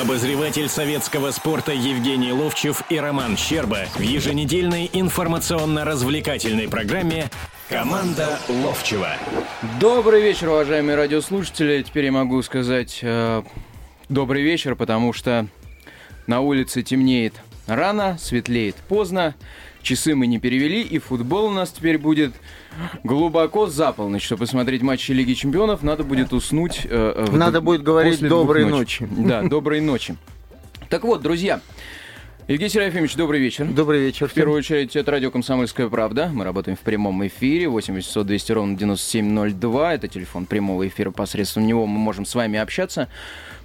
Обозреватель советского спорта Евгений Ловчев и Роман Щерба в еженедельной информационно-развлекательной программе «Команда Ловчева». Добрый вечер, уважаемые радиослушатели. Теперь я могу сказать э, добрый вечер, потому что на улице темнеет рано, светлеет поздно. Часы мы не перевели, и футбол у нас теперь будет глубоко за полночь. Чтобы посмотреть матчи Лиги Чемпионов, надо будет уснуть. Э, надо будет говорить доброй ночи. ночи. Да, доброй ночи. Так вот, друзья, Евгений Серафимович, добрый вечер. Добрый вечер. В первую очередь, это радио «Комсомольская правда». Мы работаем в прямом эфире. 8 800 200 ровно 9702. Это телефон прямого эфира. Посредством него мы можем с вами общаться.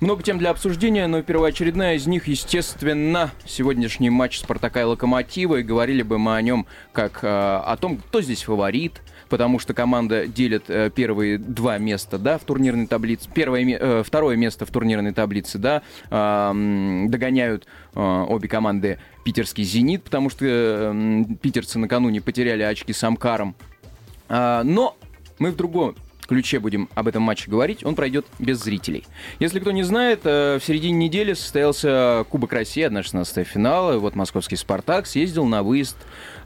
Много тем для обсуждения, но первоочередная из них, естественно, сегодняшний матч «Спартака» и «Локомотива». И говорили бы мы о нем как э, о том, кто здесь фаворит, потому что команда делит э, первые два места, да, в турнирной таблице, первое, э, второе место в турнирной таблице, да, э, догоняют э, обе команды питерский «Зенит», потому что э, питерцы накануне потеряли очки с Амкаром. Э, но мы в другом ключе будем об этом матче говорить, он пройдет без зрителей. Если кто не знает, э, в середине недели состоялся Кубок России, 1-16 финала. Вот московский «Спартак» съездил на выезд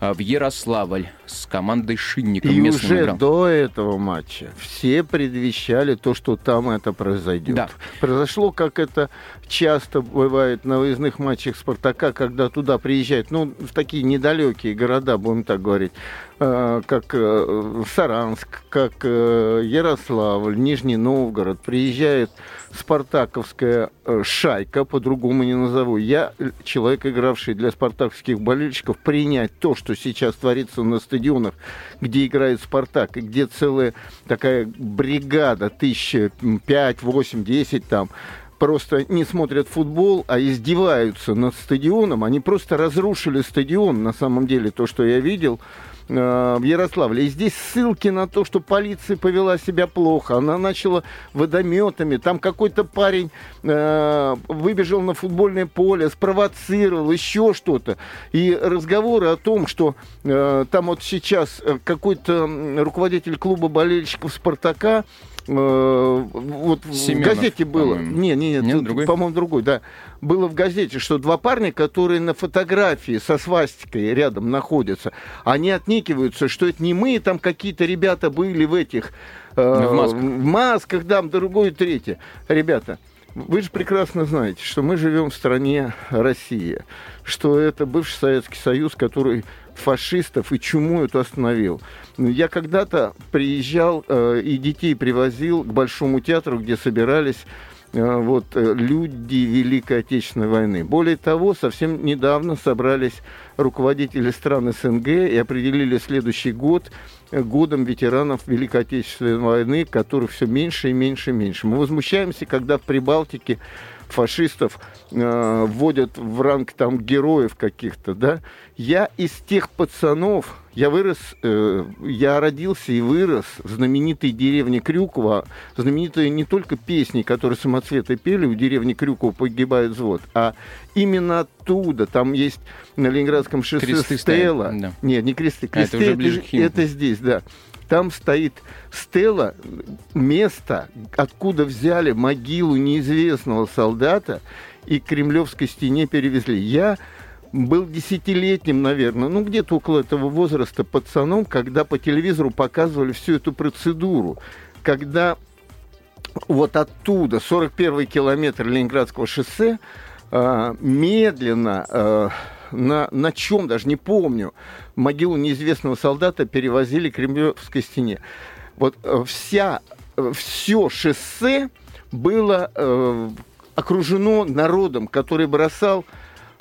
э, в Ярославль с командой Шинником. И уже играл. до этого матча все предвещали то, что там это произойдет. Да. Произошло, как это часто бывает на выездных матчах «Спартака», когда туда приезжают, ну, в такие недалекие города, будем так говорить, как Саранск, как Ярославль, Нижний Новгород, приезжает спартаковская э, шайка, по-другому не назову. Я, э, человек, игравший для спартаковских болельщиков, принять то, что сейчас творится на стадионах, где играет Спартак, и где целая такая бригада, тысяча, пять, восемь, десять там, просто не смотрят футбол, а издеваются над стадионом. Они просто разрушили стадион, на самом деле, то, что я видел э, в Ярославле. И здесь ссылки на то, что полиция повела себя плохо. Она начала водометами. Там какой-то парень э, выбежал на футбольное поле, спровоцировал, еще что-то. И разговоры о том, что э, там вот сейчас какой-то руководитель клуба болельщиков «Спартака» э, вот Семенов, в газете было. Не, не, не, Нет, по-моему, другой, да. Было в газете, что два парня, которые на фотографии со свастикой рядом находятся, они отникиваются, что это не мы, там какие-то ребята были в этих... Э, в масках. В масках, да, другое, третье. Ребята, вы же прекрасно знаете, что мы живем в стране Россия, что это бывший Советский Союз, который фашистов и чуму эту остановил. Я когда-то приезжал э, и детей привозил к Большому театру, где собирались э, вот, э, люди Великой Отечественной войны. Более того, совсем недавно собрались руководители стран СНГ и определили следующий год э, годом ветеранов Великой Отечественной войны, которых все меньше и меньше и меньше. Мы возмущаемся, когда в Прибалтике фашистов э, вводят в ранг там героев каких-то, да. Я из тех пацанов, я вырос, э, я родился и вырос в знаменитой деревне Крюкова, знаменитые не только песни, которые самоцветы пели, в деревне Крюкова погибает взвод, а именно оттуда, там есть на Ленинградском шоссе кресты Стелла. Да. Нет, не кресты, кресты, а это, уже это, это здесь, да. Там стоит стела, место, откуда взяли могилу неизвестного солдата и к Кремлевской стене перевезли. Я был десятилетним, наверное, ну где-то около этого возраста пацаном, когда по телевизору показывали всю эту процедуру, когда вот оттуда, 41 километр Ленинградского шоссе, а, медленно а, на, на чем, даже не помню, могилу неизвестного солдата перевозили к Кремлевской стене. Вот э, вся, э, все шоссе было э, окружено народом, который бросал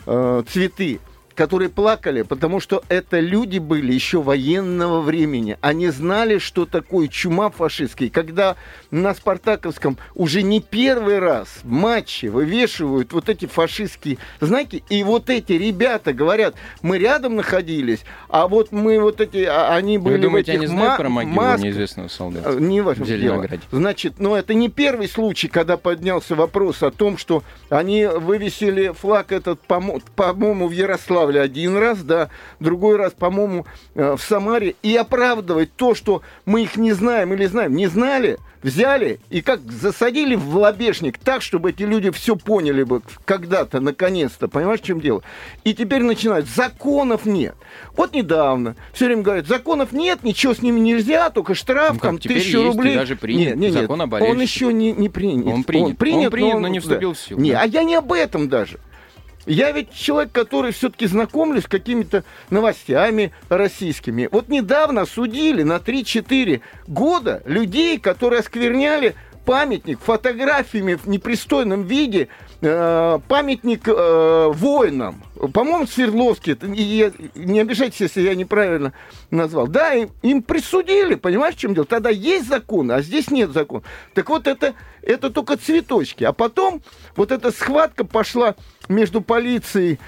э, цветы которые плакали, потому что это люди были еще военного времени. Они знали, что такое чума фашистский. Когда на Спартаковском уже не первый раз в матче вывешивают вот эти фашистские знаки, и вот эти ребята говорят, мы рядом находились, а вот мы вот эти, а, они были Вы думаете, в этих они знают про могилу маск... неизвестного солдата? Э, не ваше дело. Значит, ну это не первый случай, когда поднялся вопрос о том, что они вывесили флаг этот, по-моему, в Ярославле, Ярославле один раз, да, другой раз, по-моему, э, в Самаре, и оправдывать то, что мы их не знаем или знаем. Не знали, взяли и как засадили в лобешник так, чтобы эти люди все поняли бы когда-то, наконец-то. Понимаешь, в чем дело? И теперь начинают. Законов нет. Вот недавно все время говорят, законов нет, ничего с ними нельзя, только штраф, ну, там, тысячу рублей. даже принят нет, нет, закон нет, он еще не, не принят. Он принят, он принят, он принят но, он, но не вступил да. в силу. Не, да. а я не об этом даже. Я ведь человек, который все-таки знакомлюсь с какими-то новостями российскими. Вот недавно судили на 3-4 года людей, которые оскверняли памятник фотографиями в непристойном виде, э, памятник э, воинам. По-моему, Свердловский, не обижайтесь, если я неправильно назвал. Да, им, им присудили, понимаешь, в чем дело? Тогда есть закон, а здесь нет закона. Так вот, это, это только цветочки. А потом вот эта схватка пошла между полицией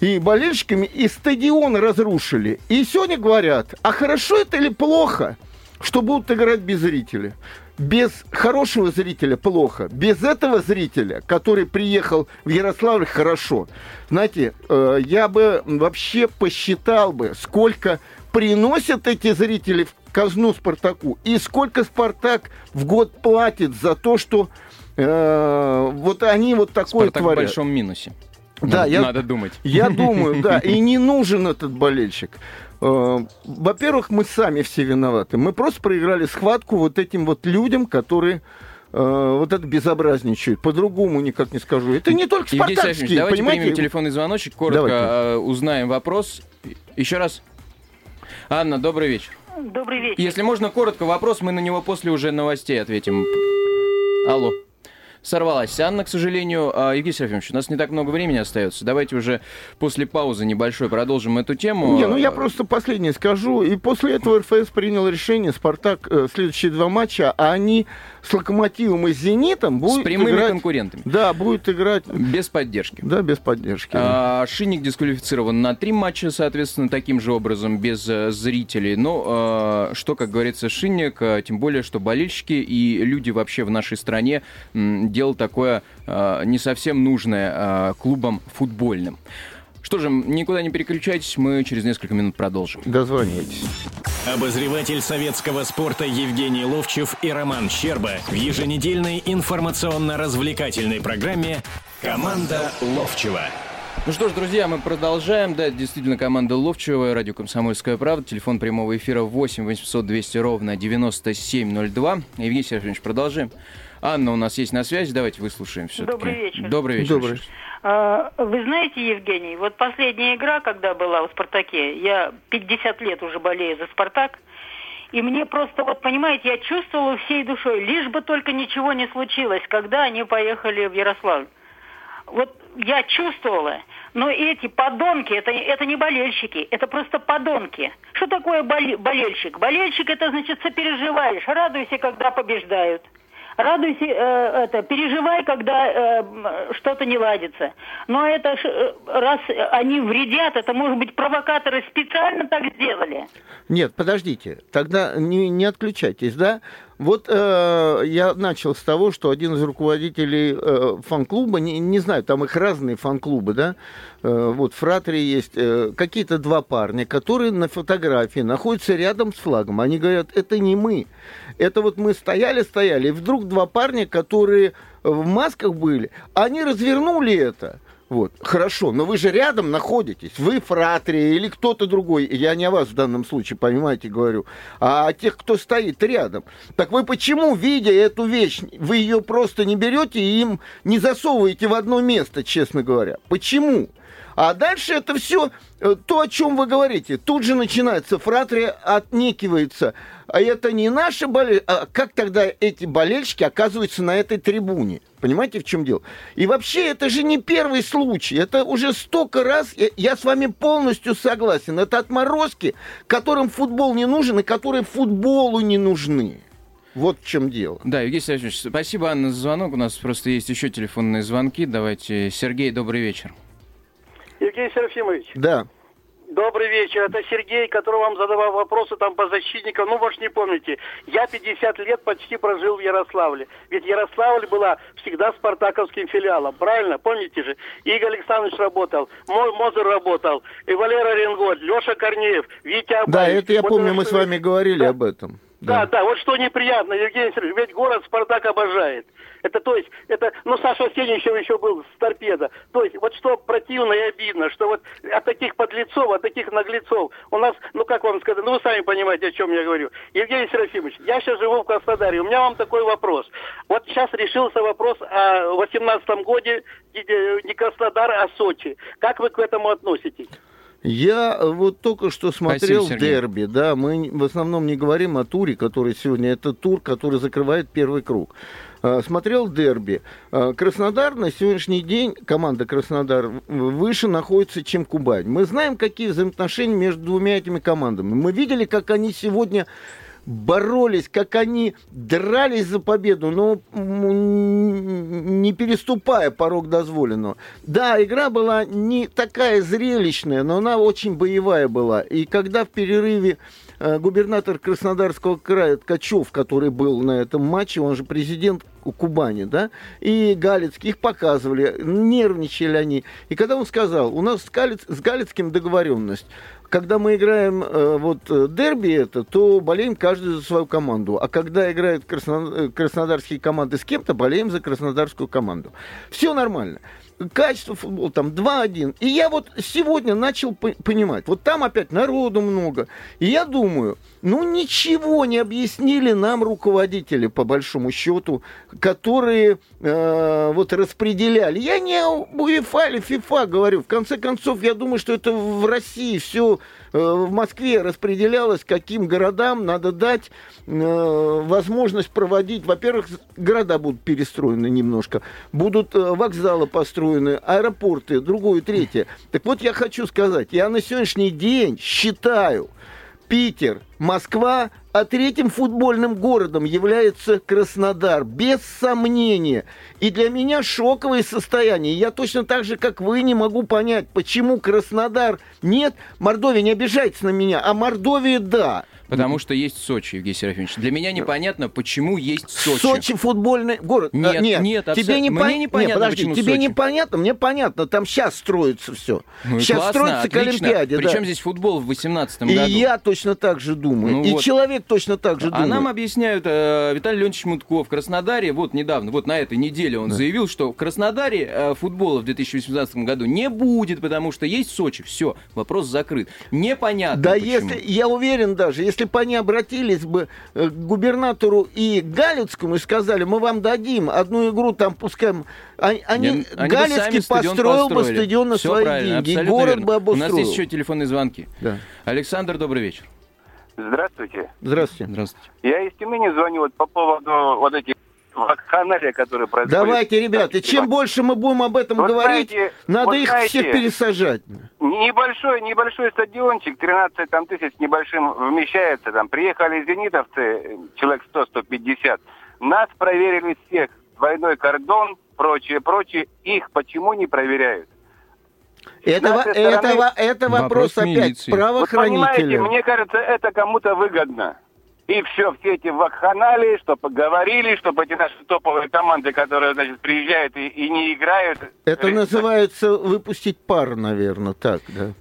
и болельщиками, и стадион разрушили. И сегодня говорят, а хорошо это или плохо, что будут играть без зрителей? Без хорошего зрителя плохо, без этого зрителя, который приехал в Ярославль, хорошо. Знаете, э, я бы вообще посчитал бы, сколько приносят эти зрители в казну Спартаку и сколько Спартак в год платит за то, что э, вот они вот такое Спартак творят. в большом минусе. Да, надо, я, надо думать. Я думаю, да. И не нужен этот болельщик. Э, во-первых, мы сами все виноваты. Мы просто проиграли схватку вот этим вот людям, которые э, вот это безобразничают. По-другому никак не скажу. Это не только спартакские, давайте понимаете? примем телефонный звоночек, коротко давайте. Э, узнаем вопрос. Еще раз. Анна, добрый вечер. Добрый вечер. Если можно, коротко вопрос, мы на него после уже новостей ответим. Алло сорвалась. Анна, к сожалению, а, Евгений Серафимович, у нас не так много времени остается. Давайте уже после паузы небольшой продолжим эту тему. Не, ну я просто последнее скажу. И после этого РФС принял решение, Спартак, э, следующие два матча, а они с Локомотивом и Зенитом будут С прямыми играть... конкурентами. Да, будет играть... Без поддержки. Да, без поддержки. А, Шинник дисквалифицирован на три матча, соответственно, таким же образом, без а, зрителей. Но а, что, как говорится, Шинник, а, тем более, что болельщики и люди вообще в нашей стране м, делал такое а, не совсем нужное а, клубам футбольным. Что же, никуда не переключайтесь, мы через несколько минут продолжим. Дозвонитесь. Обозреватель советского спорта Евгений Ловчев и Роман Щерба в еженедельной информационно-развлекательной программе «Команда Ловчева». Ну что ж, друзья, мы продолжаем. Да, действительно, команда Ловчева, радио «Комсомольская правда». Телефон прямого эфира 8 800 200 ровно 9702. Евгений Сергеевич, продолжим. Анна у нас есть на связи, давайте выслушаем все-таки. Добрый вечер. Добрый вечер. Добрый. А, вы знаете, Евгений, вот последняя игра, когда была в «Спартаке», я 50 лет уже болею за «Спартак», и мне просто, вот понимаете, я чувствовала всей душой, лишь бы только ничего не случилось, когда они поехали в Ярославль. Вот я чувствовала, но эти подонки, это, это не болельщики, это просто подонки. Что такое болельщик? Болельщик это значит сопереживаешь, радуйся, когда побеждают радуйся, э, это, переживай, когда э, что-то не ладится. Но это э, раз они вредят, это может быть провокаторы специально так сделали. Нет, подождите, тогда не, не отключайтесь, да? Вот э, я начал с того, что один из руководителей э, фан-клуба, не, не знаю, там их разные фан-клубы, да, э, вот в есть э, какие-то два парня, которые на фотографии находятся рядом с флагом. Они говорят, это не мы. Это вот мы стояли-стояли, и вдруг два парня, которые в масках были, они развернули это – вот, хорошо, но вы же рядом находитесь, вы фратрия или кто-то другой, я не о вас в данном случае, понимаете, говорю, а о тех, кто стоит рядом. Так вы почему, видя эту вещь, вы ее просто не берете и им не засовываете в одно место, честно говоря? Почему? А дальше это все э, то, о чем вы говорите. Тут же начинается, фратрия отнекивается. А это не наши болельщики. А как тогда эти болельщики оказываются на этой трибуне? Понимаете, в чем дело? И вообще, это же не первый случай. Это уже столько раз, я, я с вами полностью согласен. Это отморозки, которым футбол не нужен и которые футболу не нужны. Вот в чем дело. Да, Евгений Сергеевич, спасибо, Анна, за звонок. У нас просто есть еще телефонные звонки. Давайте. Сергей, добрый вечер. Евгений Серафимович. Да. Добрый вечер. Это Сергей, который вам задавал вопросы там по защитникам. Ну, может, не помните. Я 50 лет почти прожил в Ярославле. Ведь Ярославль была всегда спартаковским филиалом. Правильно? Помните же? Игорь Александрович работал, Мозер работал, и Валера Ренгольд, Леша Корнеев, Витя Абаев. Да, это я вот помню, мы с вами говорили да. об этом. Да. да, да, вот что неприятно, Евгений Сергеевич, ведь город Спартак обожает. Это то есть, это, ну, Саша Сенищев еще был с торпеда. То есть, вот что противно и обидно, что вот от таких подлецов, от таких наглецов у нас, ну, как вам сказать, ну, вы сами понимаете, о чем я говорю. Евгений Серафимович, я сейчас живу в Краснодаре, у меня вам такой вопрос. Вот сейчас решился вопрос о 18 годе не Краснодар, а Сочи. Как вы к этому относитесь? Я вот только что смотрел Спасибо, дерби, да, мы в основном не говорим о туре, который сегодня, это тур, который закрывает первый круг. А, смотрел дерби. А, Краснодар на сегодняшний день, команда Краснодар выше находится, чем Кубань. Мы знаем, какие взаимоотношения между двумя этими командами. Мы видели, как они сегодня боролись, как они дрались за победу, но не переступая порог дозволенного. Да, игра была не такая зрелищная, но она очень боевая была. И когда в перерыве губернатор Краснодарского края Ткачев, который был на этом матче, он же президент Кубани, да, и Галицкий, их показывали, нервничали они. И когда он сказал, у нас с, Галиц, с Галицким договоренность, когда мы играем э, вот э, дерби это, то болеем каждый за свою команду. А когда играют красно, э, краснодарские команды с кем-то, болеем за краснодарскую команду. Все нормально качество футбола там 2-1. И я вот сегодня начал понимать, вот там опять народу много. И я думаю, ну ничего не объяснили нам руководители, по большому счету, которые э, вот распределяли. Я не о УЕФА или ФИФА говорю. В конце концов, я думаю, что это в России все э, в Москве распределялось, каким городам надо дать э, возможность проводить. Во-первых, города будут перестроены немножко, будут э, вокзалы построены, аэропорты, другое, третье. Так вот, я хочу сказать, я на сегодняшний день считаю, Питер, Москва, а третьим футбольным городом является Краснодар, без сомнения. И для меня шоковое состояние. Я точно так же, как вы, не могу понять, почему Краснодар нет. Мордовия не обижается на меня, а Мордовия да. Потому что есть Сочи, Евгений Серафимович. Для меня непонятно, почему есть Сочи. Сочи футбольный город. Нет, нет, нет тебе не мне непонятно, нет, подожди, почему тебе Сочи. непонятно, мне понятно. Там сейчас строится все. Ну, сейчас классно, строится отлично. к Олимпиаде. Причем да. здесь футбол в 18 И году. я точно так же думаю. Ну и вот. человек точно так же А думает. нам объясняют, э, Виталий Леонидович Мутков в Краснодаре, вот недавно, вот на этой неделе он Да. заявил, что в Краснодаре э, футбола в 2018 году не будет, потому что есть Сочи. Все, вопрос закрыт. Непонятно Да, почему. если, я уверен даже, если бы они обратились бы э, к губернатору и Галицкому и сказали, мы вам дадим одну игру, там пускаем... Они, они, Не- они Галицкий построил бы стадион на Всё свои деньги, и город верно. бы У обустроил. нас есть еще телефонные звонки. Да. Александр, добрый вечер. Здравствуйте. Здравствуйте. Здравствуйте. Я из Тюмени звоню вот по поводу вот этих вакханалия, которые происходят. Давайте, ребята, чем больше мы будем об этом Вот говорить, знаете, надо вот их знаете, всех пересажать. Небольшой, небольшой стадиончик, 13 там, тысяч небольшим вмещается. Там приехали зенитовцы, человек 100-150. Нас проверили всех. Двойной кордон, прочее, прочее. Их почему не проверяют? Это, стороны- это, это вопрос, Вопрос опять милиции. Вот понимаете, правоохранителя. мне кажется, это кому-то выгодно. И все, все эти вакханалии, что поговорили, чтобы эти наши топовые команды, которые, значит, приезжают и, и не играют. Это называется выпустить пар, наверное, так, да.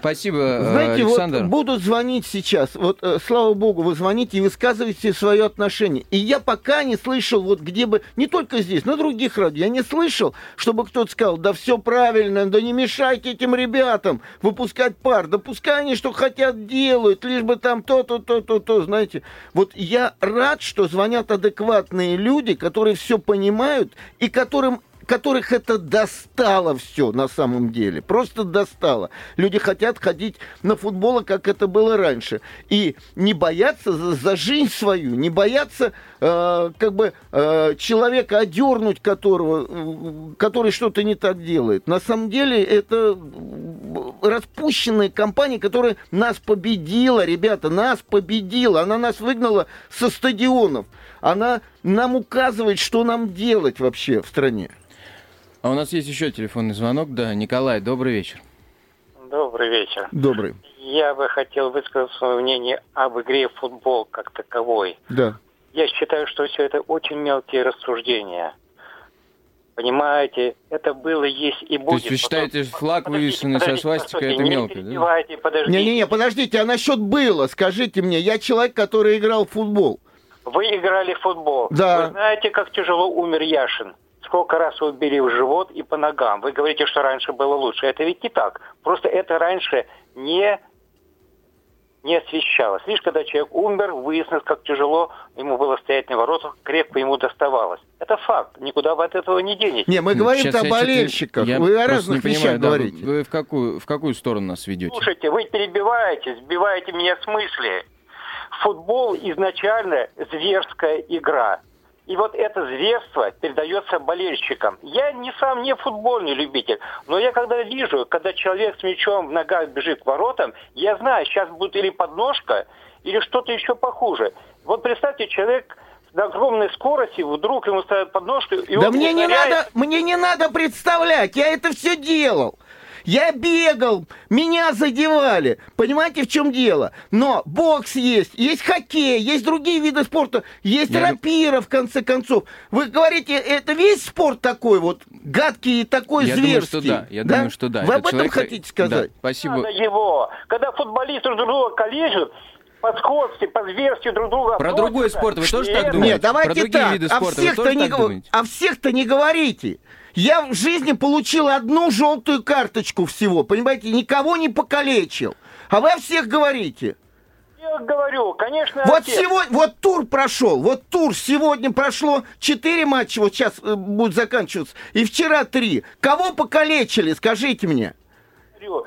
Спасибо, э, Знаете, Александр. вот будут звонить сейчас. Вот, э, слава богу, вы звоните и высказываете свое отношение. И я пока не слышал, вот где бы, не только здесь, на других радио, я не слышал, чтобы кто-то сказал, да все правильно, да не мешайте этим ребятам выпускать пар, да пускай они что хотят делают, лишь бы там то-то, то-то, то, знаете. Вот я рад, что звонят адекватные люди, которые все понимают и которым которых это достало все на самом деле. Просто достало. Люди хотят ходить на футбол, как это было раньше. И не бояться за, за жизнь свою, не бояться э, как бы э, человека одернуть, которого, э, который что-то не так делает. На самом деле это распущенная компания, которая нас победила, ребята, нас победила. Она нас выгнала со стадионов. Она нам указывает, что нам делать вообще в стране. А у нас есть еще телефонный звонок. Да, Николай, добрый вечер. Добрый вечер. Добрый. Я бы хотел высказать свое мнение об игре в футбол как таковой. Да. Я считаю, что все это очень мелкие рассуждения. Понимаете, это было, есть и будет. То есть вы считаете, Потом... флаг, вывешенный со свастикой, это мелко, да? Подождите. Не-не-не, подождите, а насчет было, скажите мне, я человек, который играл в футбол. Вы играли в футбол. Да. Вы знаете, как тяжело умер Яшин? Сколько раз его били в живот и по ногам. Вы говорите, что раньше было лучше. Это ведь не так. Просто это раньше не не освещалось. Лишь когда человек умер, выяснилось, как тяжело ему было стоять на воротах, крепко ему доставалось. Это факт. Никуда вы от этого не денетесь. Не, мы говорим о болельщиках. Я вы о разных вещах да, говорите. Вы в какую, в какую сторону нас ведете? Слушайте, вы перебиваете, сбиваете меня с мысли. Футбол изначально зверская игра. И вот это зверство передается болельщикам. Я не сам не футбольный любитель, но я когда вижу, когда человек с мячом в ногах бежит к воротам, я знаю, сейчас будет или подножка, или что-то еще похуже. Вот представьте, человек на огромной скорости, вдруг ему ставят подножку, и да мне не надо, мне не надо представлять, я это все делал. Я бегал, меня задевали. Понимаете, в чем дело? Но бокс есть, есть хоккей, есть другие виды спорта, есть Я... рапира, в конце концов. Вы говорите, это весь спорт такой вот, гадкий и такой Я зверский? Думаю, что да. Я да? думаю, что да. Вы об этом человек... хотите сказать? Да. Спасибо. Надо его. Когда футболисты друг друга коллежат, по скорости, по зверству друг друга. Про другой спорт вы тоже так думаете? Нет, давайте Про другие так. виды спорта а всех-то не, думаете? а всех-то не говорите. Я в жизни получил одну желтую карточку всего, понимаете, никого не покалечил. А вы о всех говорите. Я говорю, конечно. Вот сегодня, вот тур прошел, вот тур сегодня прошло четыре матча, вот сейчас э, будет заканчиваться, и вчера три. Кого покалечили, скажите мне?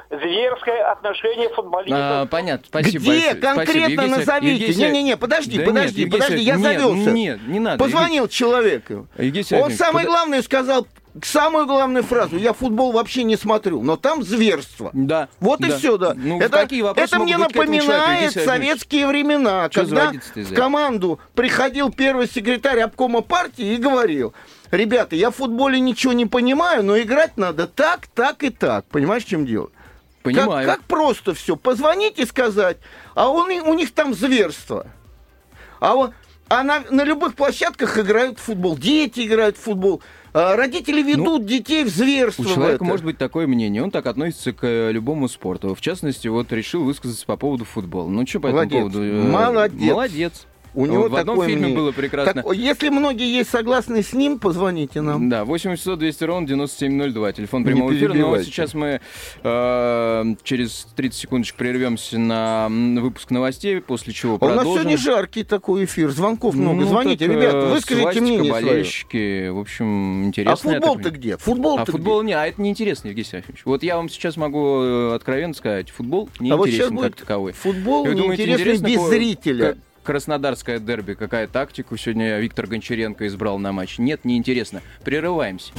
Зверское отношение футболистов. А, понятно, спасибо. Где большое. конкретно спасибо. назовите? Не-не-не, подожди, да подожди, нет, подожди, я нет, завелся. Нет, не надо. Позвонил Евгений... человеку. Он самое под... главное сказал, самую главную фразу. Я футбол вообще не смотрю, но там зверство. Да. Вот да. и все, да. Ну, это это мне напоминает советские времена, Что когда в команду приходил первый секретарь обкома партии и говорил, ребята, я в футболе ничего не понимаю, но играть надо так, так и так. Понимаешь, в чем дело? Понимаю. Как, как просто все. Позвонить и сказать, а он, у них там зверство. А, вот, а на, на любых площадках играют в футбол. Дети играют в футбол. А родители ведут ну, детей в зверство. У человека может быть такое мнение, он так относится к э, любому спорту. В частности, вот решил высказаться по поводу футбола. Ну что по Молодец. этому поводу? Э, Молодец. Молодец. У него в одном фильме мнение. было прекрасно. Так, если многие есть согласны с ним, позвоните нам. Да, 800 200 ровно 9702, телефон прямого эфира. Но сейчас мы э, через 30 секундочек прервемся на выпуск новостей, после чего продолжим. А у нас сегодня жаркий такой эфир, звонков много. Ну, Звоните, так, ребята, э, выскажите мнение болельщики, в общем, интересно. А футбол-то где? Футбол а футбол не, а это неинтересно, Евгений Серафимович. Вот я вам сейчас могу э, откровенно сказать, футбол неинтересен а вот как таковой. Футбол неинтересен без зрителя. Краснодарское дерби, какая тактику сегодня Виктор Гончаренко избрал на матч? Нет, неинтересно. Прерываемся.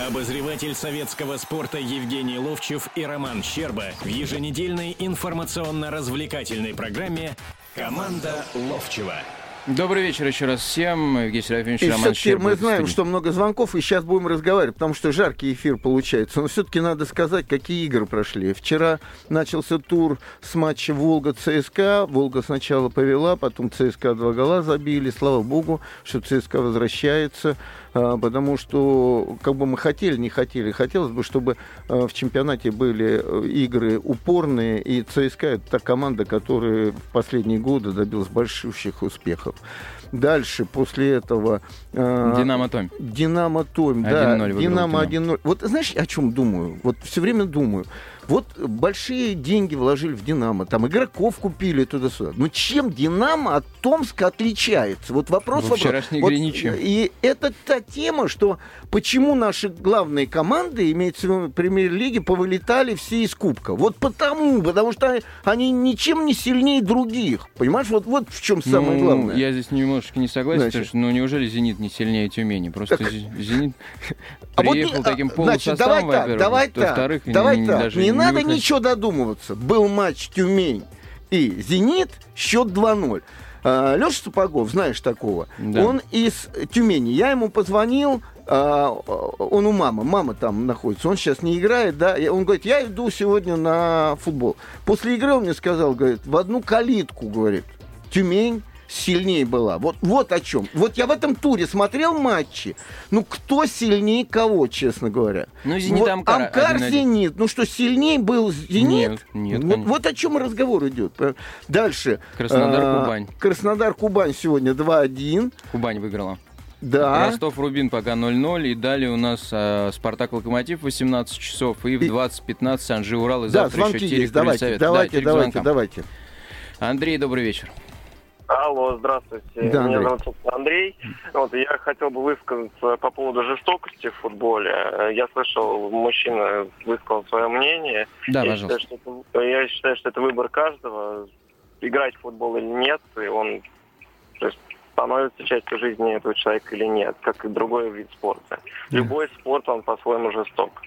Обозреватель советского спорта Евгений Ловчев и Роман Щерба в еженедельной информационно-развлекательной программе «Команда Ловчева». Добрый вечер еще раз всем. Евгений Серафимович, и Роман все мы знаем, что много звонков, и сейчас будем разговаривать, потому что жаркий эфир получается. Но все-таки надо сказать, какие игры прошли. Вчера начался тур с матча Волга-ЦСКА. Волга сначала повела, потом ЦСКА два гола забили. Слава богу, что ЦСКА возвращается. А, потому что, как бы мы хотели, не хотели, хотелось бы, чтобы а, в чемпионате были э, игры упорные, и ЦСКА это та команда, которая в последние годы добилась большущих успехов. Дальше, после этого... А, Динамо Томь. Динамо Томь, да. Динамо 1-0. Вот знаешь, о чем думаю? Вот все время думаю. Вот большие деньги вложили в «Динамо», там игроков купили туда-сюда. Но чем «Динамо» от Томска отличается? Вот вопрос... Во вчерашней вот, игре ничем. И это та тема, что почему наши главные команды, имеется в виду премьер-лиги, повылетали все из Кубка. Вот потому, потому что они ничем не сильнее других. Понимаешь, вот, вот в чем самое ну, главное. Я здесь немножечко не согласен, Значит, потому что, ну, неужели «Зенит» не сильнее Тюмени? Просто так... «Зенит» приехал а вот, таким полусоставом, Значит, давай так, давай так, давай так. Даже не надо выходит. ничего додумываться. Был матч Тюмень и Зенит, счет 2-0. А, Леша Сапогов, знаешь такого, да. он из Тюмени. Я ему позвонил, а, он у мамы, мама там находится, он сейчас не играет, да, он говорит, я иду сегодня на футбол. После игры он мне сказал, говорит, в одну калитку, говорит, Тюмень сильнее была. Вот, вот о чем. Вот я в этом туре смотрел матчи. Ну, кто сильнее кого, честно говоря? Ну, Зенит, вот, Амкар. Амкар, Зенит. Ну, что, сильнее был Зенит? Нет, нет. Вот, вот о чем разговор идет. Дальше. Краснодар, а, Кубань. Краснодар, Кубань сегодня 2-1. Кубань выиграла. Да. Ростов-Рубин пока 0-0. И далее у нас э, Спартак-Локомотив 18 часов. И в 20.15 Анжи-Урал. И да, завтра еще есть. Давайте, давайте, да, давайте, давайте. Андрей, добрый вечер. Алло, здравствуйте. Да, Меня зовут Андрей. Вот, я хотел бы высказаться по поводу жестокости в футболе. Я слышал, мужчина высказал свое мнение. Да, я пожалуйста. Считаю, что это, я считаю, что это выбор каждого, играть в футбол или нет, и он то есть, становится частью жизни этого человека или нет, как и другой вид спорта. Любой спорт, он по-своему жесток.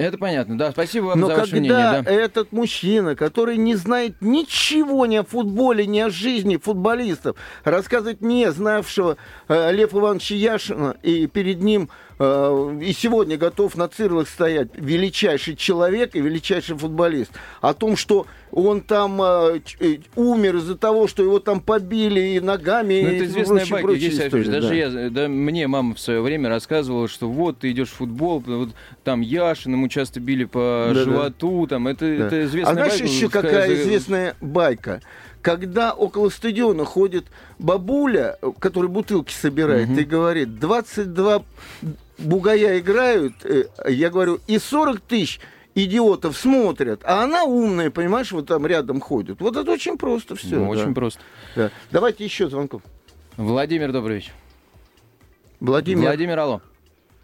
Это понятно, да. Спасибо вам Но за ваше когда мнение. Да. этот мужчина, который не знает ничего ни о футболе, ни о жизни футболистов, рассказывает мне, знавшего э, Лев Ивановича Яшина, и перед ним э, и сегодня готов на цирлах стоять величайший человек и величайший футболист, о том, что он там э, э, умер из-за того, что его там побили и ногами, Ну, и это известная прочие- байка, истории, Сергеевич. Даже да. я, да, мне мама в свое время рассказывала, что вот ты идешь в футбол, вот там Яшин, ему часто били по Да-да. животу, там это, Да. это известная А знаешь байка. еще какая за- известная байка? Когда около стадиона ходит бабуля, которая бутылки собирает, Мгм. и говорит, 22 бугая играют, э, я говорю, и 40 тысяч идиотов смотрят, а она умная, понимаешь, вот там рядом ходит. Вот это очень просто все. Ну, очень просто. Давайте еще звонков. Владимир, добрый вечер. Владимир. Владимир, алло.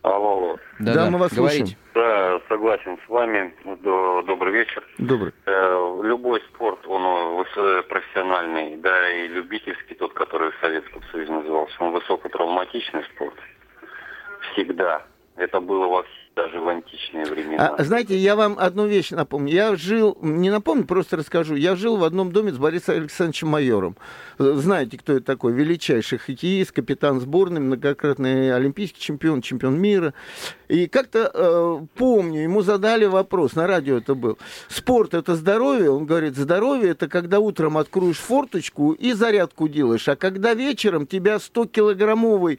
Алло, Да, мы вас говорите. да, согласен с вами. До- Добрый вечер. Добрый. Э, Любой спорт, он э, профессиональный, да и любительский, тот, который в Советском Союзе назывался, он высокотравматичный спорт. Всегда. Это было во все, даже в античные времена. А, знаете, я вам одну вещь напомню. Я жил, не напомню, просто расскажу. Я жил в одном доме с Борисом Александровичем Майором. Знаете, кто это такой? Величайший хоккеист, капитан сборной, многократный олимпийский чемпион, чемпион мира. И как-то э, помню, ему задали вопрос, на радио это был. Спорт это здоровье? Он говорит, здоровье это когда утром откроешь форточку и зарядку делаешь, а когда вечером тебя 100-килограммовый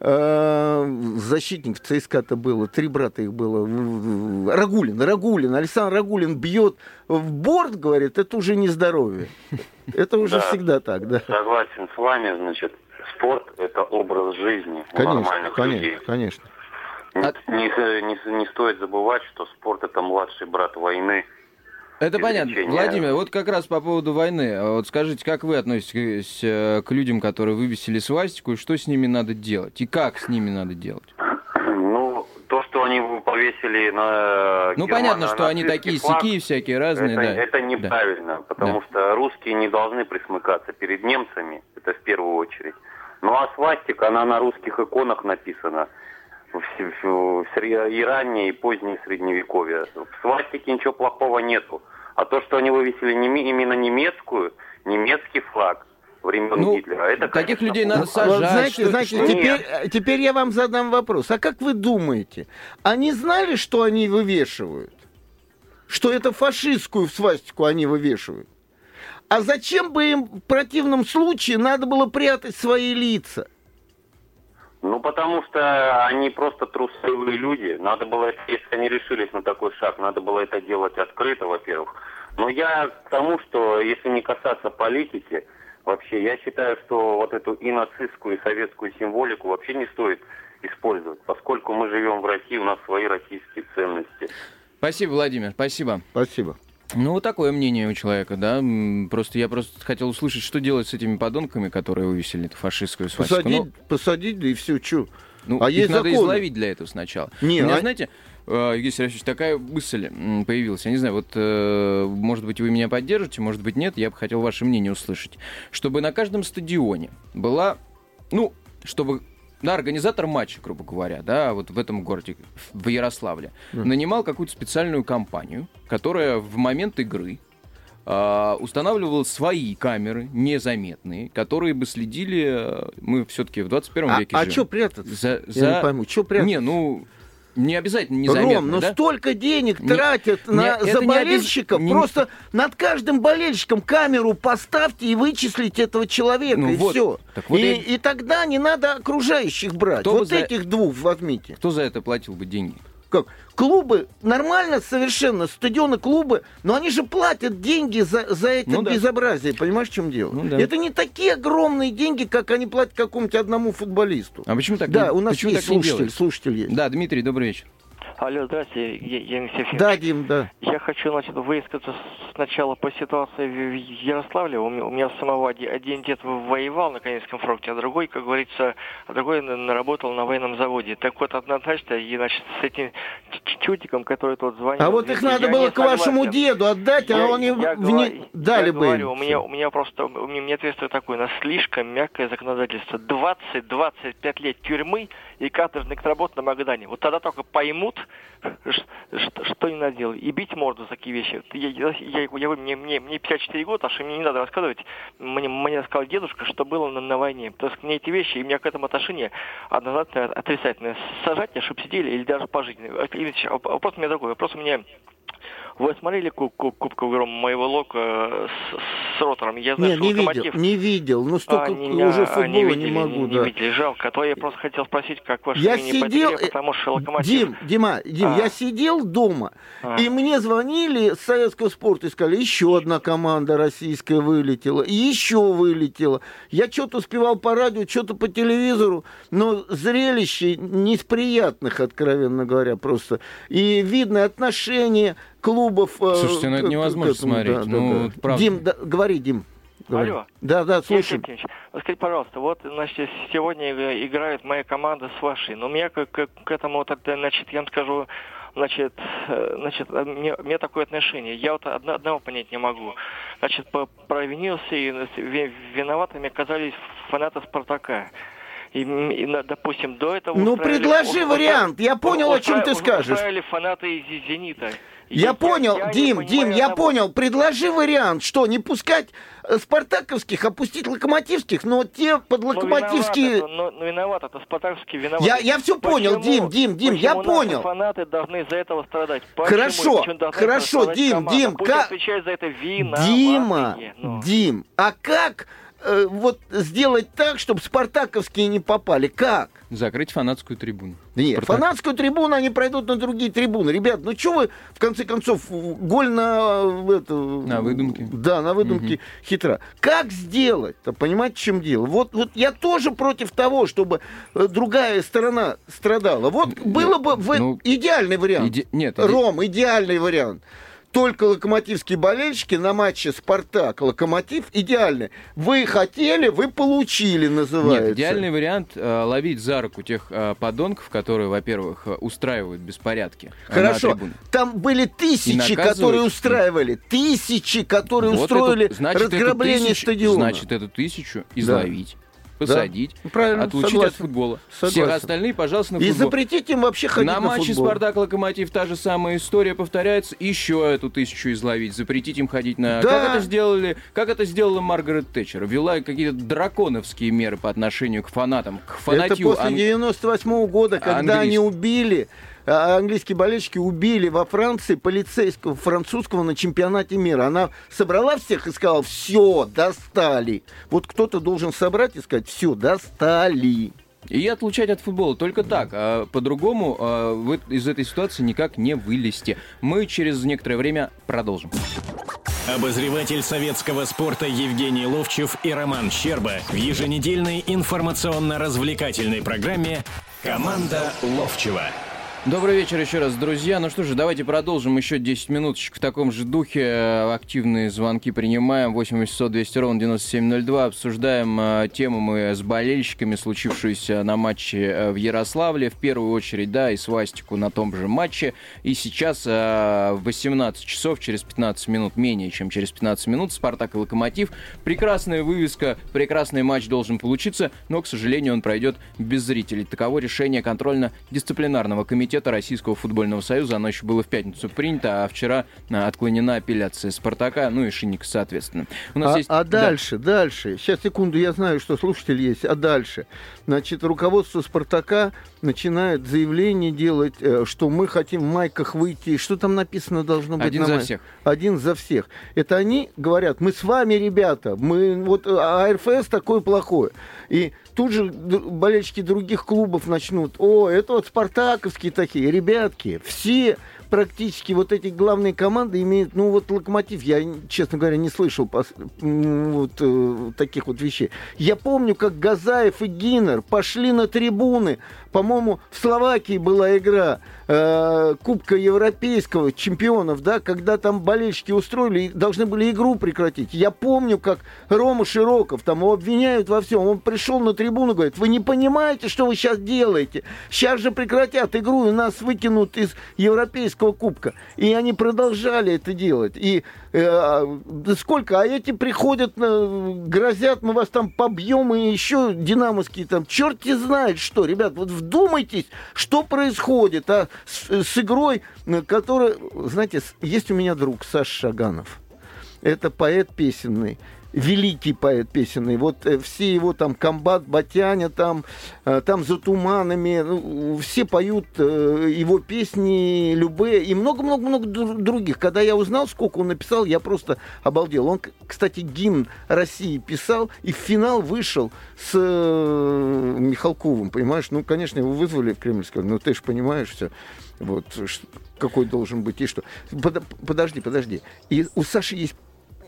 э, защитник ЦСКА-то было, три брата их было. Рагулин, Рагулин, Александр Рагулин бьет в борт, говорит, это уже не здоровье. Это уже Да. всегда так, да. Согласен с вами, значит, спорт – это образ жизни Конечно, нормальных людей. конечно, конечно. Не, не- не стоит забывать, что спорт – это младший брат войны. Это понятно. Владимир, вот как раз по поводу войны. А Вот скажите, как вы относитесь э, к людям, которые вывесили свастику, и что с ними надо делать? И как с ними надо делать? Ну, то, что они повесили на... Ну, германо- понятно, что они такие флаг, сякие всякие разные, это, да. это неправильно, потому что русские не должны присмыкаться перед немцами, это в первую очередь. Ну, а свастика, она на русских иконах написана. В, в сре- и раннее, и позднее средневековье. В свастике ничего плохого нету. А то, что они вывесили неме- именно немецкую, немецкий флаг времен Ну, Гитлера, это, таких конечно, людей надо. Вот сажать. знаете, что- знаете что- теперь, э, теперь я вам задам вопрос. А как вы думаете, они знали, что они вывешивают? Что это фашистскую свастику они вывешивают? А зачем бы им в противном случае надо было прятать свои лица? Ну, потому что они просто трусливые люди. Надо было, если они решились на такой шаг, надо было это делать открыто, во-первых. Но я к тому, что если не касаться политики, вообще, я считаю, что вот эту и нацистскую, и советскую символику вообще не стоит использовать, поскольку мы живем в России, у нас свои российские ценности. Спасибо, Владимир, спасибо. Спасибо. Ну, вот такое мнение у человека, да. Просто я просто хотел услышать, что делать с этими подонками, которые вывесили эту фашистскую свастику. Посадить, Ну, посадить, да и все, что? Ну, А их есть надо законы. изловить для этого сначала. Не, У меня, а- знаете, Евгений Сергеевич, такая мысль появилась. Я не знаю, вот, э, может быть, вы меня поддержите, может быть, нет. Я бы хотел ваше мнение услышать. Чтобы на каждом стадионе была, ну, чтобы да, организатор матча, грубо говоря, да, вот в этом городе, в Ярославле, нанимал какую-то специальную компанию, которая в момент игры э, устанавливал свои камеры, незаметные, которые бы следили, э, мы все-таки в 21 а, веке А что прятаться? За, Я за... не пойму, что прятаться? Не, ну, не обязательно незаметно, Ром, но да? столько денег Не- тратят не- на, это за не болельщиков. не- Просто над каждым болельщиком камеру поставьте и вычислите этого человека, Ну и вот. все. Так вот и, я- и тогда не надо окружающих брать. Кто вот за- этих двух возьмите. Кто за это платил бы деньги? Как? Клубы нормально совершенно, стадионы, клубы, но они же платят деньги за, за это Ну да. безобразие. Понимаешь, в чем дело? Ну да. Это не такие огромные деньги, как они платят какому-нибудь одному футболисту. А почему так да, у нас почему есть так слушатель, слушатель есть. Да, Дмитрий, добрый вечер. Алло, здравствуйте, Е- Евгений Сергеевич. Да, Дим, да. Я хочу значит, высказаться сначала по ситуации в Ярославле. У меня, у меня самого оди- один дед воевал на Калининском фронте, а другой, как говорится, а другой на- на- военном заводе. Так вот, однозначно, и, значит, с этим ч- ч- чутиком, который тут звонил... А вот их я надо было к вашему деду отдать, а Я- они я в- не дали я бы говорю, им. у меня, у меня просто, у меня, мне ответствие такое, на слишком мягкое законодательство. 20-25 лет тюрьмы и каторжных работ на Магадане. Вот тогда только поймут, ш- что не надо делать. И бить морду за такие вещи. Я, я, я, мне, мне, мне 54 года, а что мне не надо рассказывать. Мне, мне рассказал дедушка, что было на, на войне. То есть мне эти вещи, и у меня к этому отношение однозначно отрицательное. Сажать чтобы сидели, или даже пожизненно. Ильич, а Вопрос у меня другой. Вопрос у меня вы смотрели куб, куб, Кубковый гром моего лока э, с, с ротором? Я знаю, Не, что не видел, не видел. Ну, столько А, не- уже а, футбола не, не, видели, могу, не, да. видели, жалко. А то я просто хотел спросить, как ваше Я мнение по сидел, игре, э, потому что Локомотив... Дим, Дима, Дим, А. я сидел дома, А. и мне звонили с советского спорта и сказали, еще одна команда российская вылетела, и еще вылетела. Я что-то успевал по радио, что-то по телевизору, но зрелище не из приятных, откровенно говоря, просто. И видно отношение клубов... э, Слушайте, ну это невозможно этому, смотреть, да, да, ну, да. правда. Дим, да, говори, Дим. говори. Алло. Да, да, Евгений слушай. Вот скажите, пожалуйста, вот, значит, сегодня иг- играет моя команда с вашей, но у меня к, к- к этому, вот, это, значит, я вам скажу, значит, э, значит, э, мне, мне такое отношение. Я вот одно- одного понять не могу. Значит, по- провинился и ви- виноватыми оказались фанаты Спартака. И, и, допустим, до этого... Ну, предложи вариант. Я понял, о чем ты скажешь. Устраивали фанаты из «Зенита». Я, понял, я Дим, понимаю Дим, я одного. понял. Предложи вариант, что не пускать э, спартаковских, а пустить локомотивских, но те под Ну, локомотивские... виноват это, ну, ну, виноват, это Спартаковский виноват. Я- я всё понял, Дим, Дим, Дим, я почему понял. фанаты должны из-за этого страдать? Почему? Хорошо, Почему хорошо, Дим, команда? Дим, Пусть как- отвечает за это Дима. Ну. Дим, а как э, вот сделать так, чтобы спартаковские не попали? Как? Закрыть фанатскую трибуну. Нет, Спартак. фанатскую трибуну они пройдут на другие трибуны. Ребят, ну что вы, в конце концов, голь на... Это, На выдумке. Да, на выдумке хитра. Как сделать-то? Понимаете, в чем дело? Вот, вот я тоже против того, чтобы э, другая сторона страдала. Вот было бы ну, идеальный вариант. иде- нет, иде- Ром, идеальный вариант. Только локомотивские болельщики на матче Спартак, Локомотив идеальный. Вы хотели, вы получили, называется. Нет, идеальный вариант э, ловить за руку тех э, подонков, которые, во-первых, э, устраивают беспорядки на Хорошо, там были тысячи, которые устраивали, тысячи, которые Вот устроили эту- значит, эту разграбление тысячу- стадиона. Значит, эту тысячу изловить, посадить, Ну, Правильно, отлучить согласен. от футбола. Согласен. Всех остальных, пожалуйста, на И футбол. запретить им вообще ходить на, на матче футбол. Спартак-Локомотив та же самая история повторяется. Еще эту тысячу изловить, запретить им ходить на... Да. Как это сделали? Как это сделала Маргарет Тэтчер? Ввела какие-то драконовские меры по отношению к фанатам, к Это фанатью. после ан- 98 года, когда Английский. они убили, английские болельщики убили во Франции полицейского французского на чемпионате мира. Она собрала всех и сказала, все, достали. Вот кто-то должен собрать и сказать, все, достали. И отлучать от футбола. Только так. А по-другому а, вы из этой ситуации никак не вылезти. Мы через некоторое время продолжим. Обозреватель советского спорта Евгений Ловчев и Роман Щерба в еженедельной информационно-развлекательной программе «Команда Ловчева». Добрый вечер еще раз, друзья. Ну что же, давайте продолжим еще 10 минуточек в таком же духе. Активные звонки принимаем. 800 200 ровно 9702. Обсуждаем э, тему мы с болельщиками, случившуюся на матче э, в Ярославле. В первую очередь, да, и свастику на том же матче. И сейчас э, в 18 часов, через 15 минут, менее чем через 15 минут, Спартак и Локомотив. Прекрасная вывеска, прекрасный матч должен получиться, но, к сожалению, он пройдет без зрителей. Таково решение контрольно-дисциплинарного комитета Комитета Российского футбольного союза. Оно еще было в пятницу принято, а вчера отклонена апелляция Спартака, ну и Шинника, соответственно. У нас а, есть... а дальше, да. дальше. Сейчас, секунду, я знаю, что слушатель есть. А дальше? Значит, руководство Спартака начинает заявление делать, э, что мы хотим в майках выйти. Что там написано должно быть? Один за май... всех. Один за всех. Это они говорят, мы с вами, ребята, мы вот а АРФС такое плохое. И тут же болельщики других клубов начнут, о, это вот спартаковские такие, ребятки, все практически вот эти главные команды имеют, ну вот Локомотив, я, честно говоря, не слышал вот э, таких вот вещей. Я помню, как Газаев и Гинер пошли на трибуны, по-моему, в Словакии была игра э, Кубка Европейского чемпионов, да, когда там болельщики устроили и должны были игру прекратить. Я помню, как Рома Широков, там его обвиняют во всем, он пришел на трибуну, говорит, вы не понимаете, что вы сейчас делаете? Сейчас же прекратят игру, и нас выкинут из Европейского кубка. И они продолжали это делать. И э, сколько? А эти приходят, э, грозят, мы вас там побьем, и еще динамовские там. Черт не знает что. Ребят, вот вдумайтесь, что происходит а с, с игрой, э, которая... Знаете, есть у меня друг Саша Шаганов. Это поэт песенный великий поэт песенный. Вот э, все его там комбат, Батяня, там, э, там за туманами, ну, все поют э, его песни любые и много-много-много других. Когда я узнал, сколько он написал, я просто обалдел. Он, кстати, гимн России писал и в финал вышел с Михалковым, понимаешь? Ну, конечно, его вызвали в Кремль, сказали, ну ты же понимаешь все. Вот, какой должен быть и что. Подожди, подожди. И у Саши есть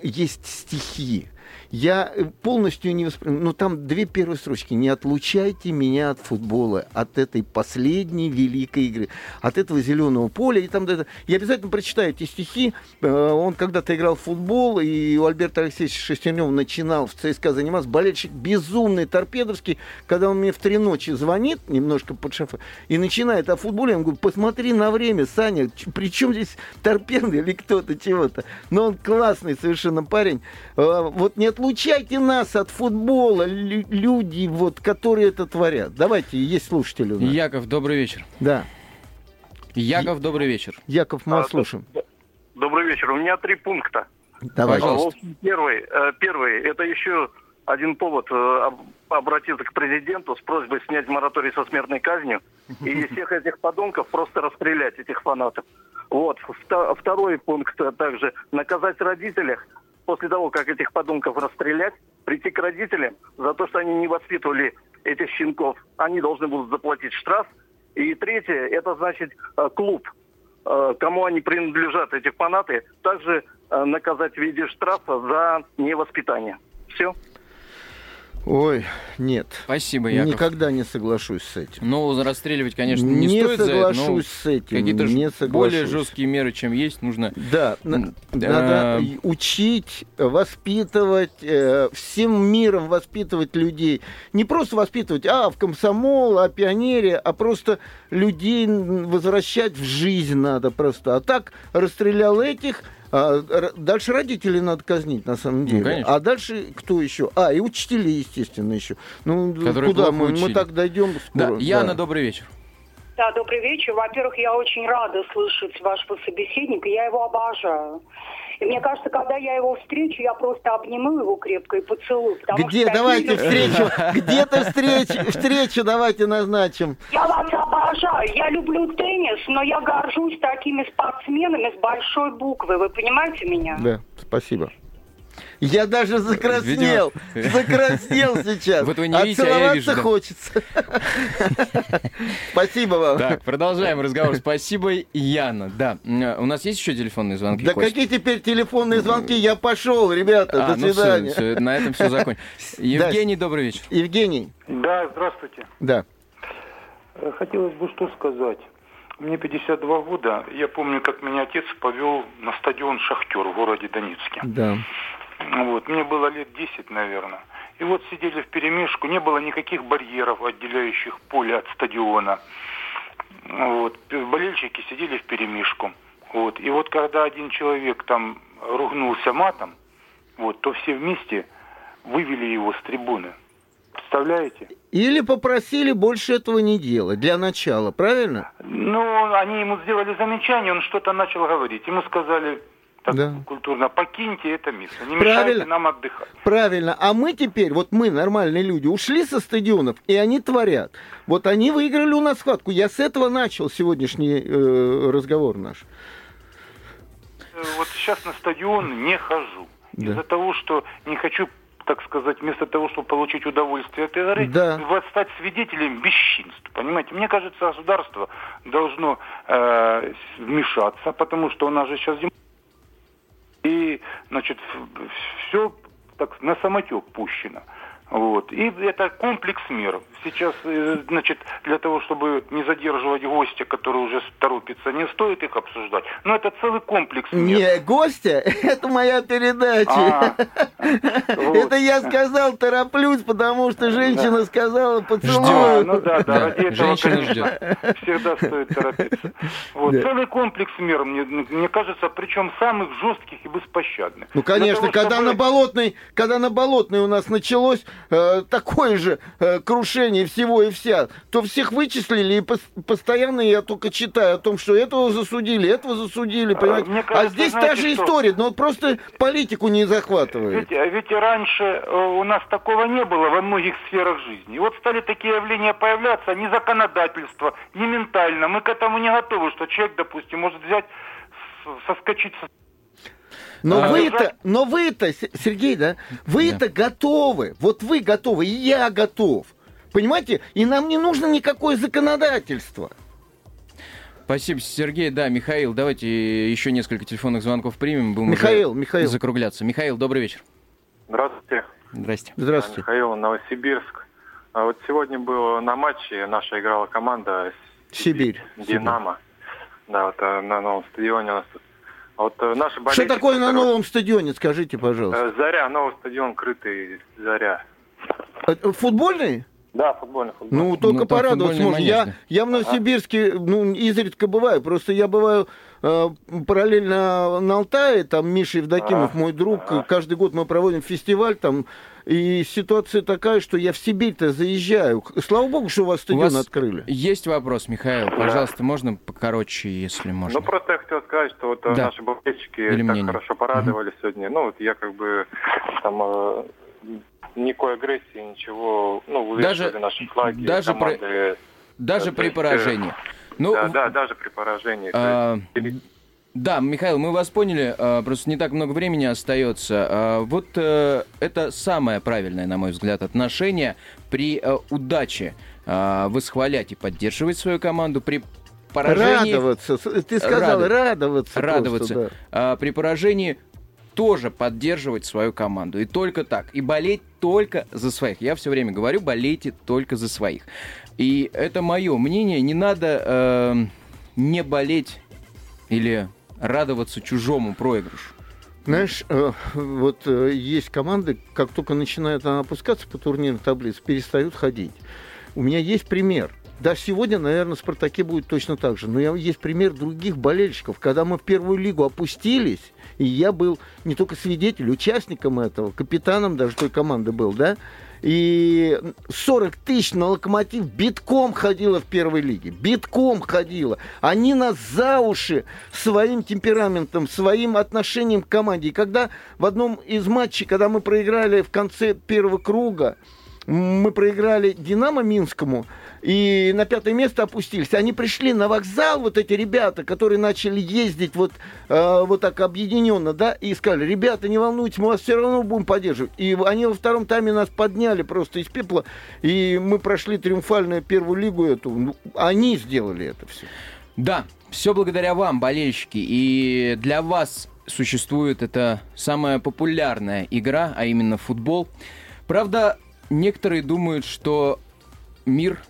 есть стихи, я э, полностью не воспринимаю. Ну, там две первые строчки. Не отлучайте меня от футбола, от этой последней великой игры, от этого зеленого поля. И там. Я обязательно прочитаю эти стихи. Э, он когда-то играл в футбол, и у Альберта Алексеевича Шестернева начинал в ЦСКА заниматься. Болельщик безумный, торпедовский. Когда он мне в три ночи звонит, немножко под шафы, и начинает о футболе, он говорит, посмотри на время, Саня, при чем здесь торпеды или кто-то чего-то. Но он классный совершенно парень. Э, вот не отлучайте нас от футбола, люди, вот, которые это творят. Давайте, есть слушатели у нас. Яков, добрый вечер. Да. Яков, добрый вечер. Яков, мы вас а, слушаем. Добрый вечер. У меня три пункта. Давай. Пожалуйста. Первый, э, первый, это еще один повод э, обратиться к президенту с просьбой снять мораторий со смертной казнью и всех этих подонков просто расстрелять, этих фанатов. Вот. Второй пункт также наказать родителях после того, как этих подонков расстрелять, прийти к родителям за то, что они не воспитывали этих щенков. Они должны будут заплатить штраф. И третье, это значит э, клуб, э, кому они принадлежат, эти фанаты, также э, наказать в виде штрафа за невоспитание. Все. Ой, нет. Спасибо, Яков. Никогда не соглашусь с этим. Ну, расстреливать, конечно, не, не стоит соглашусь за с этим. Какие-то не соглашусь. более жесткие меры, чем есть, нужно... Да, на, надо учить, воспитывать, э, всем миром воспитывать людей. Не просто воспитывать, а, в комсомол, а пионере, а просто людей возвращать в жизнь надо просто. А так расстрелял этих, а, дальше родителей надо казнить, на самом ну, деле. Ну, а дальше кто еще? А, и учителей, естественно, еще. Ну, Которые куда мы? Учили. Мы так дойдем скоро. Да. Яна, да. добрый вечер. Да, добрый вечер. Во-первых, я очень рада слышать вашего собеседника. Я его обожаю. И мне кажется, когда я его встречу, я просто обниму его крепко и поцелую. Где? Давайте встречу. Где-то встречу, встречу давайте назначим. Я вас обожаю. Я люблю теннис, но я горжусь такими спортсменами с большой буквы. Вы понимаете меня? Да, спасибо. Я даже закраснел. Видимо... Закраснел сейчас. Вот вы не видите, а я вижу. хочется. Спасибо вам. Так, продолжаем разговор. Спасибо, Яна. Да, у нас есть еще телефонные звонки? Да какие теперь телефонные звонки? Я пошел, ребята, а, до ну свидания. Все, на этом все закончим. Евгений, добрый вечер. Евгений. Да, здравствуйте. Да. Э, хотелось бы что сказать. Мне 52 года. Я помню, как меня отец повел на стадион «Шахтер» в городе Донецке. Да. Вот, мне было лет 10, наверное. И вот сидели в перемешку, не было никаких барьеров, отделяющих поле от стадиона. Вот, болельщики сидели в перемешку. Вот, и вот когда один человек там ругнулся матом, вот, то все вместе вывели его с трибуны. Представляете? Или попросили больше этого не делать для начала, правильно? Ну, они ему сделали замечание, он что-то начал говорить. Ему сказали, так да. культурно, покиньте это место, не Правильно. мешайте нам отдыхать. Правильно. А мы теперь, вот мы, нормальные люди, ушли со стадионов, и они творят. Вот они выиграли у нас схватку. Я с этого начал сегодняшний э, разговор наш. Э, вот сейчас на стадион не хожу. Да. Из-за того, что не хочу так сказать, вместо того, чтобы получить удовольствие от игры, да. стать свидетелем бесчинств. Понимаете, мне кажется, государство должно э, вмешаться, потому что у нас же сейчас и, значит, все так на самотек пущено. Вот. И это комплекс мер. Сейчас, э, значит, для того, чтобы не задерживать гостя, который уже торопится, не стоит их обсуждать. Но это целый комплекс мер. Не, гостя, это моя передача. А, это я сказал, тороплюсь, потому что женщина сказала, поцелую. Ну да, да, ради этого, всегда стоит торопиться. Вот. Целый комплекс мер, мне кажется, причем самых жестких и беспощадных. Ну, конечно, когда на Болотной, когда на Болотной у нас началось э, такое же э, крушение всего и вся, то всех вычислили, и по- постоянно я только читаю о том, что этого засудили, этого засудили, а, понимаете? Мне а кажется, а здесь знаете, та же что? история, но просто политику не захватывает. Ведь, ведь раньше э, у нас такого не было во многих сферах жизни. И вот стали такие явления появляться, ни законодательство, ни ментально. Мы к этому не готовы, что человек, допустим, может взять, соскочить со но а, вы-то, но вы-то, Сергей, да, вы-то да. готовы. Вот вы готовы, и я готов. Понимаете? И нам не нужно никакое законодательство. Спасибо, Сергей. Да, Михаил, давайте еще несколько телефонных звонков примем. Будем Михаил, Михаил. Закругляться. Михаил, добрый вечер. Здравствуйте. Здрасте. Здравствуйте. Михаил, Новосибирск. А вот сегодня было на матче, наша играла команда Сибирь. Динамо. Сибирь. Да, вот э, на новом стадионе у нас а вот э, наши Что такое на новом стадионе, скажите, пожалуйста? Э, Заря, новый стадион крытый, Заря. Э, футбольный? Да, футбольный, футбольный. Ну, только ну, порадоваться можно. Я, я в Новосибирске, ну, изредка бываю. Просто я бываю э, параллельно на Алтае, там Миша Евдокимов, а, мой друг. А. Каждый год мы проводим фестиваль там. И ситуация такая, что я в Сибирь-то заезжаю. Слава богу, что у вас стадион у вас открыли. Есть вопрос, Михаил. Пожалуйста, да. можно покороче, если можно. Ну, просто я хотел сказать, что вот да. наши болельщики Или так мнение. хорошо порадовали угу. сегодня. Ну, вот я как бы там э, никакой агрессии, ничего, ну, даже, наши флаги, даже команды. При, даже при поражении. Ну, да, да, даже при поражении. А, да, Михаил, мы вас поняли, а, просто не так много времени остается. А, вот э, это самое правильное, на мой взгляд, отношение при э, удаче восхвалять и поддерживать свою команду, при поражении... Радоваться, ты сказал, Рад... радоваться. Радоваться. Просто, да. При поражении тоже поддерживать свою команду. И только так. И болеть только за своих. Я все время говорю, болейте только за своих. И это мое мнение. Не надо э, не болеть или радоваться чужому проигрышу. Знаешь, э, вот э, есть команды, как только начинают она опускаться по турнирной таблице, перестают ходить. У меня есть пример – да, сегодня, наверное, в «Спартаке» будет точно так же. Но я, есть пример других болельщиков. Когда мы в первую лигу опустились, и я был не только свидетелем, участником этого, капитаном даже той команды был, да, и 40 тысяч на локомотив битком ходила в первой лиге. Битком ходила. Они нас за уши своим темпераментом, своим отношением к команде. И когда в одном из матчей, когда мы проиграли в конце первого круга, мы проиграли «Динамо» Минскому, и на пятое место опустились. Они пришли на вокзал, вот эти ребята, которые начали ездить вот, э, вот так объединенно, да, и сказали, ребята, не волнуйтесь, мы вас все равно будем поддерживать. И они во втором тайме нас подняли просто из пепла, и мы прошли триумфальную первую лигу эту. Ну, они сделали это все. Да, все благодаря вам, болельщики, и для вас существует эта самая популярная игра, а именно футбол. Правда, некоторые думают, что мир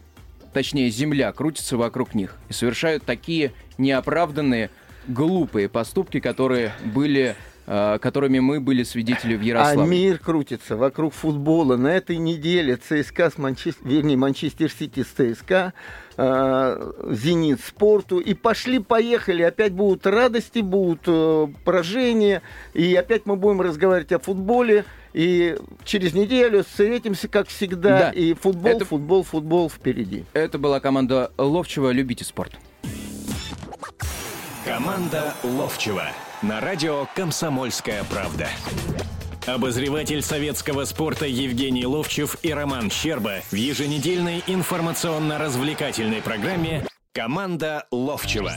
точнее Земля, крутится вокруг них и совершают такие неоправданные, глупые поступки, которые были которыми мы были свидетели в Ярославле. А мир крутится вокруг футбола. На этой неделе ЦСКА с Манчестер, вернее, Манчестер Сити с ЦСКА, э, Зенит спорту. И пошли-поехали. Опять будут радости, будут э, поражения. И опять мы будем разговаривать о футболе. И через неделю встретимся, как всегда. Да. И футбол, Это... футбол, футбол впереди. Это была команда Ловчева «Любите спорт». Команда Ловчева на радио «Комсомольская правда». Обозреватель советского спорта Евгений Ловчев и Роман Щерба в еженедельной информационно-развлекательной программе «Команда Ловчева».